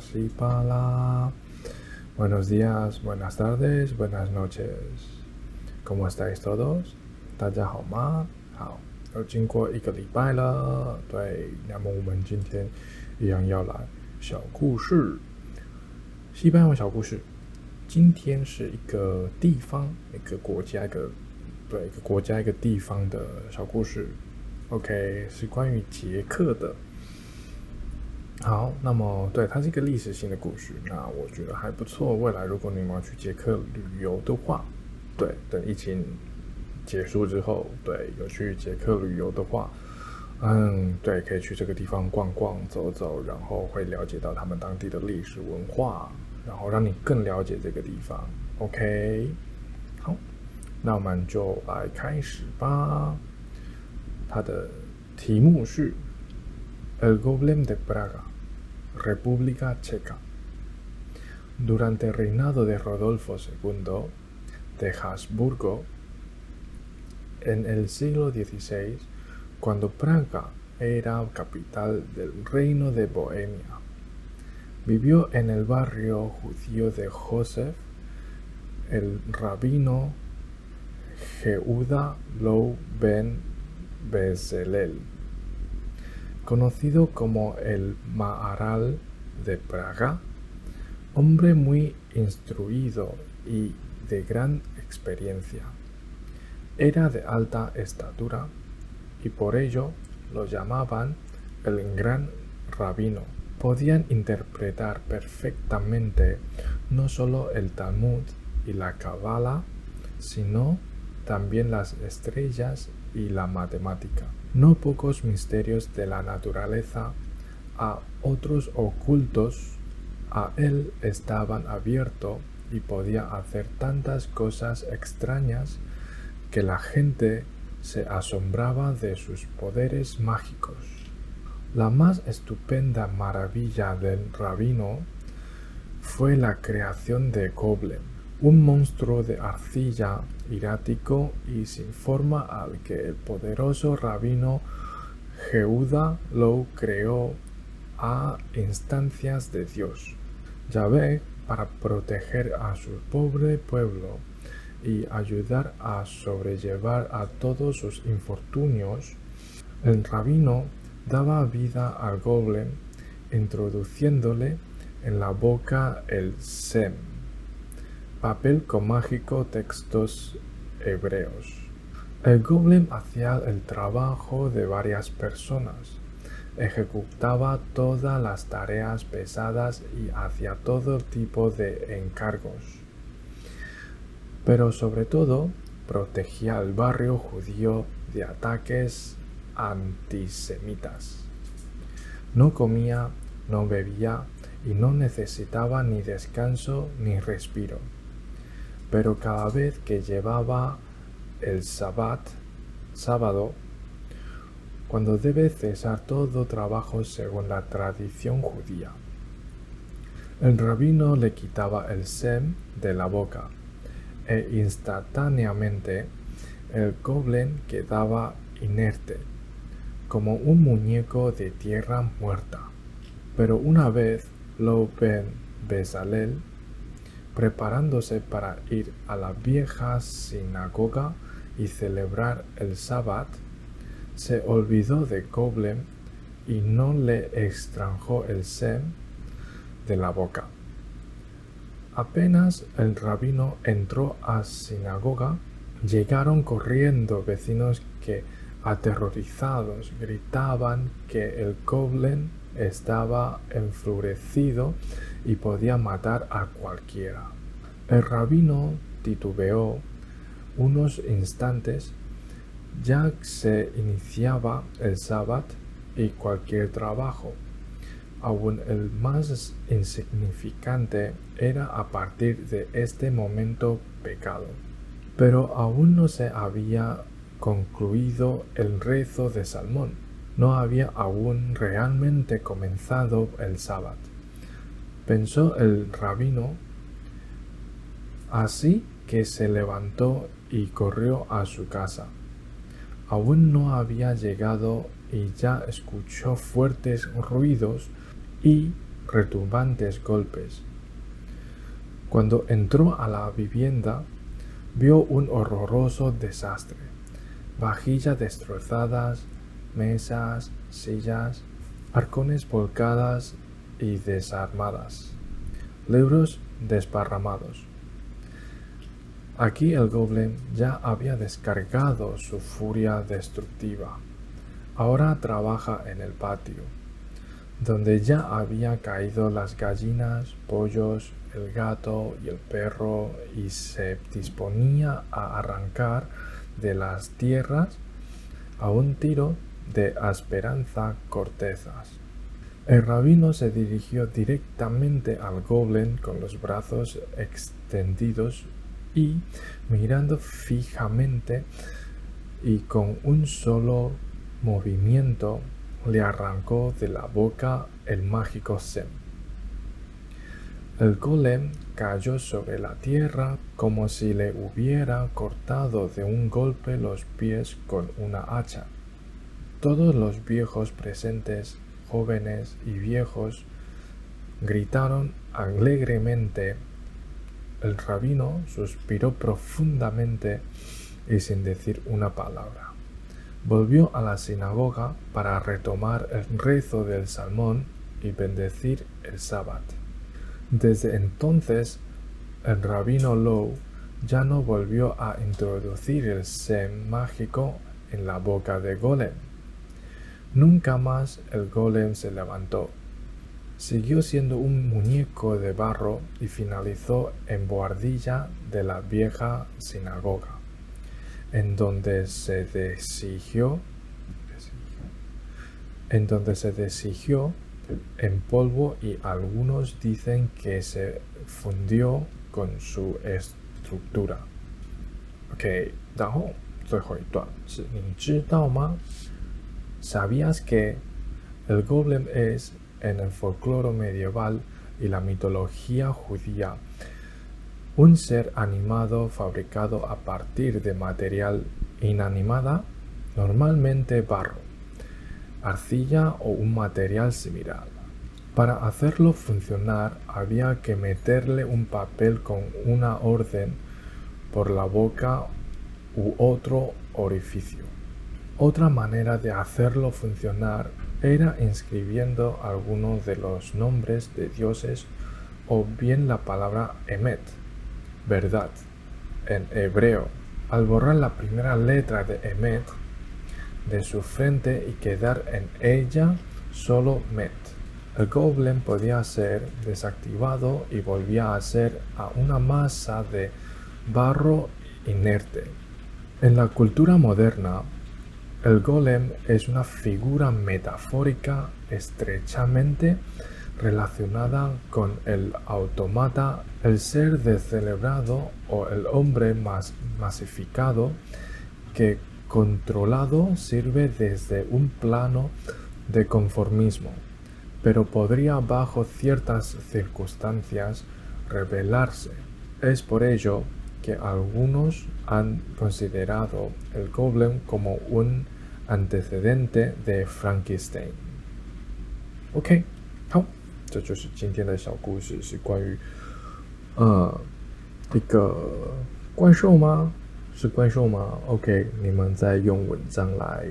西巴拉。Buenos días, buenas tardes, buenas noches. ¿Cómo estáis todos? 大家好吗？好，又经过一个礼拜了。对，那么我们今天一样要来小故事，西班牙小故事。今天是一个地方、一个国家、一个对一个国家、一个地方的小故事。OK，是关于捷克的。好，那么对，它是一个历史性的故事，那我觉得还不错。未来如果你们要去捷克旅游的话，对，等疫情结束之后，对，有去捷克旅游的话，嗯，对，可以去这个地方逛逛、走走，然后会了解到他们当地的历史文化，然后让你更了解这个地方。OK，好，那我们就来开始吧。它的题目是 El Golem de Praga。República Checa. Durante el reinado de Rodolfo II de Habsburgo, en el siglo XVI, cuando Praga era capital del reino de Bohemia, vivió en el barrio judío de Joseph el rabino Yehuda Lou ben Bezalel conocido como el Maharal de Praga, hombre muy instruido y de gran experiencia. Era de alta estatura y por ello lo llamaban el gran rabino. Podían interpretar perfectamente no solo el Talmud y la Kabbalah, sino también las estrellas y la matemática no pocos misterios de la naturaleza, a otros ocultos, a él estaban abiertos y podía hacer tantas cosas extrañas que la gente se asombraba de sus poderes mágicos. La más estupenda maravilla del rabino fue la creación de Goblin, un monstruo de arcilla irático y sin forma al que el poderoso rabino Jehuda lo creó a instancias de Dios. Yahvé, para proteger a su pobre pueblo y ayudar a sobrellevar a todos sus infortunios, el rabino daba vida al golem introduciéndole en la boca el sem Papel con mágico textos hebreos. El golem hacía el trabajo de varias personas, ejecutaba todas las tareas pesadas y hacía todo tipo de encargos. Pero sobre todo protegía al barrio judío de ataques antisemitas. No comía, no bebía y no necesitaba ni descanso ni respiro pero cada vez que llevaba el sabbat, sábado, cuando debe cesar todo trabajo según la tradición judía. El rabino le quitaba el sem de la boca e instantáneamente el goblin quedaba inerte, como un muñeco de tierra muerta. Pero una vez lo Bezalel preparándose para ir a la vieja sinagoga y celebrar el sabbat, se olvidó de Goblem y no le extranjó el sem de la boca. Apenas el rabino entró a sinagoga, llegaron corriendo vecinos que aterrorizados gritaban que el goblin estaba enfurecido y podía matar a cualquiera. El rabino titubeó unos instantes, ya se iniciaba el sábado y cualquier trabajo, aún el más insignificante, era a partir de este momento pecado. Pero aún no se había concluido el rezo de Salmón, no había aún realmente comenzado el sábado. Pensó el rabino, así que se levantó y corrió a su casa. Aún no había llegado y ya escuchó fuertes ruidos y retumbantes golpes. Cuando entró a la vivienda, vio un horroroso desastre. Vajillas destrozadas, mesas, sillas, arcones volcadas y desarmadas, libros desparramados. Aquí el goblin ya había descargado su furia destructiva. Ahora trabaja en el patio, donde ya había caído las gallinas, pollos, el gato y el perro y se disponía a arrancar de las tierras a un tiro de esperanza cortezas. El rabino se dirigió directamente al goblin con los brazos extendidos y mirando fijamente y con un solo movimiento le arrancó de la boca el mágico sem. El golem cayó sobre la tierra como si le hubiera cortado de un golpe los pies con una hacha. Todos los viejos presentes, jóvenes y viejos, gritaron alegremente el rabino suspiró profundamente y sin decir una palabra. Volvió a la sinagoga para retomar el rezo del salmón y bendecir el sábado. Desde entonces, el rabino Lowe ya no volvió a introducir el sem mágico en la boca de Golem. Nunca más el Golem se levantó Siguió siendo un muñeco de barro y finalizó en boardilla de la vieja sinagoga, en donde se desigió, en donde se desigió en polvo y algunos dicen que se fundió con su estructura. OK，然后最后一段是你知道吗？¿Sabías que el golem es en el folclore medieval y la mitología judía. Un ser animado fabricado a partir de material inanimada, normalmente barro, arcilla o un material similar. Para hacerlo funcionar había que meterle un papel con una orden por la boca u otro orificio. Otra manera de hacerlo funcionar era inscribiendo algunos de los nombres de dioses o bien la palabra emet, verdad, en hebreo. Al borrar la primera letra de emet de su frente y quedar en ella solo met. El goblin podía ser desactivado y volvía a ser a una masa de barro inerte. En la cultura moderna, el golem es una figura metafórica estrechamente relacionada con el automata, el ser descelebrado o el hombre más masificado que controlado sirve desde un plano de conformismo, pero podría bajo ciertas circunstancias revelarse. Es por ello que algunos han considerado el Goblin como un antecedente de Frankenstein. OK，好，这就是今天的小故事，是关于呃一个怪兽吗？是怪兽吗？OK，你们在用文章来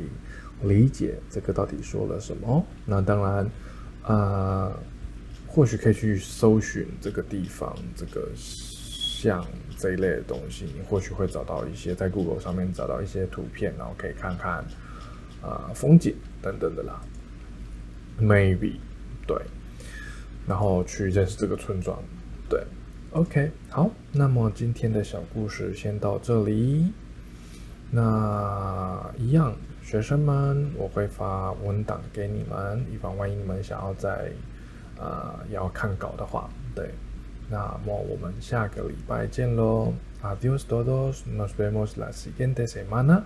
理解这个到底说了什么。那当然，啊，或许可以去搜寻这个地方，这个。像这一类的东西，你或许会找到一些在 Google 上面找到一些图片，然后可以看看啊风景等等的啦。Maybe 对，然后去认识这个村庄。对，OK 好，那么今天的小故事先到这里。那一样，学生们，我会发文档给你们，以防万一你们想要在啊要看稿的话，对。那么我们下个礼拜见喽！Adiós todos, nos vemos la siguiente semana.